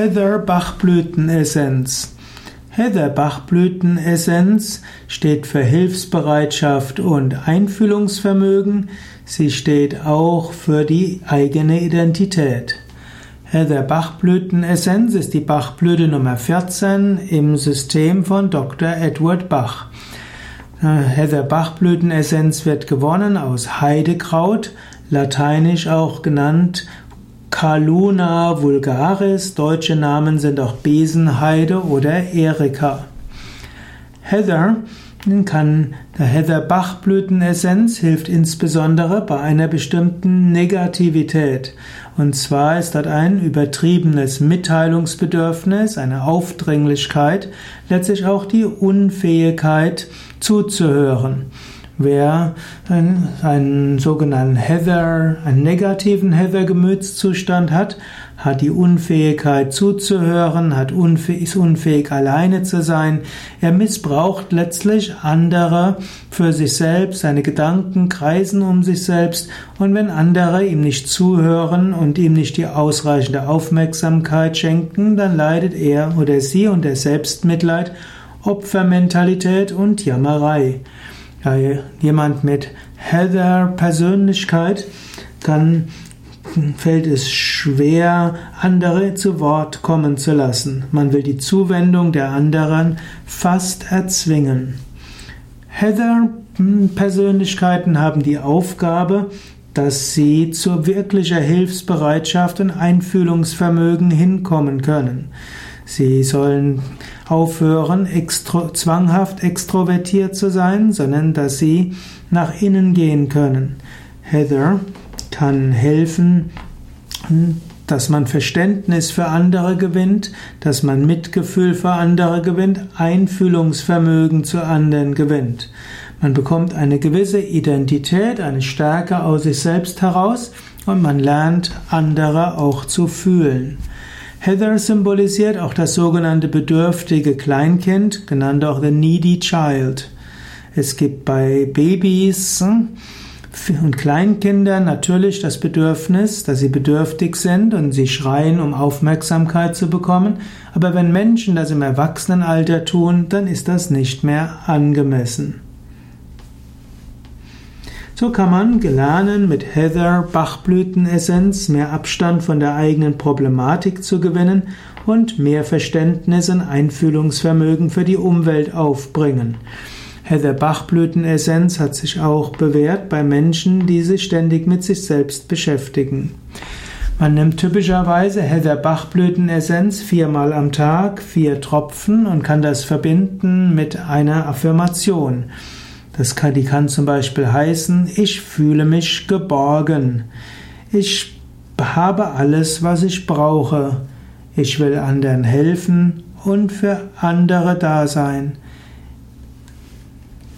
Heather Bachblütenessenz. Heather Bachblütenessenz steht für Hilfsbereitschaft und Einfühlungsvermögen. Sie steht auch für die eigene Identität. Heather Bachblütenessenz ist die Bachblüte Nummer 14 im System von Dr. Edward Bach. Heather Bachblütenessenz wird gewonnen aus Heidekraut, lateinisch auch genannt Caluna vulgaris, deutsche Namen sind auch Besenheide oder Erika. Heather kann der Heather Bachblütenessenz hilft insbesondere bei einer bestimmten Negativität. Und zwar ist dort ein übertriebenes Mitteilungsbedürfnis, eine Aufdringlichkeit, letztlich auch die Unfähigkeit zuzuhören. Wer einen, einen sogenannten Heather, einen negativen Heather-Gemütszustand hat, hat die Unfähigkeit zuzuhören, hat unfähig, ist unfähig alleine zu sein. Er missbraucht letztlich andere für sich selbst, seine Gedanken kreisen um sich selbst und wenn andere ihm nicht zuhören und ihm nicht die ausreichende Aufmerksamkeit schenken, dann leidet er oder sie unter Selbstmitleid, Opfermentalität und Jammerei. Ja, jemand mit Heather-Persönlichkeit kann, fällt es schwer, andere zu Wort kommen zu lassen. Man will die Zuwendung der anderen fast erzwingen. Heather-Persönlichkeiten haben die Aufgabe, dass sie zur wirklicher Hilfsbereitschaft und Einfühlungsvermögen hinkommen können. Sie sollen aufhören, extro, zwanghaft extrovertiert zu sein, sondern dass sie nach innen gehen können. Heather kann helfen, dass man Verständnis für andere gewinnt, dass man Mitgefühl für andere gewinnt, Einfühlungsvermögen zu anderen gewinnt. Man bekommt eine gewisse Identität, eine Stärke aus sich selbst heraus und man lernt andere auch zu fühlen. Heather symbolisiert auch das sogenannte bedürftige Kleinkind, genannt auch the needy child. Es gibt bei Babys hm, und Kleinkindern natürlich das Bedürfnis, dass sie bedürftig sind und sie schreien, um Aufmerksamkeit zu bekommen. Aber wenn Menschen das im Erwachsenenalter tun, dann ist das nicht mehr angemessen. So kann man lernen, mit Heather Bachblütenessenz mehr Abstand von der eigenen Problematik zu gewinnen und mehr Verständnis und Einfühlungsvermögen für die Umwelt aufbringen. Heather Bachblütenessenz hat sich auch bewährt bei Menschen, die sich ständig mit sich selbst beschäftigen. Man nimmt typischerweise Heather Bachblütenessenz viermal am Tag, vier Tropfen und kann das verbinden mit einer Affirmation. Das kann, die kann zum Beispiel heißen, ich fühle mich geborgen. Ich habe alles, was ich brauche. Ich will anderen helfen und für andere da sein.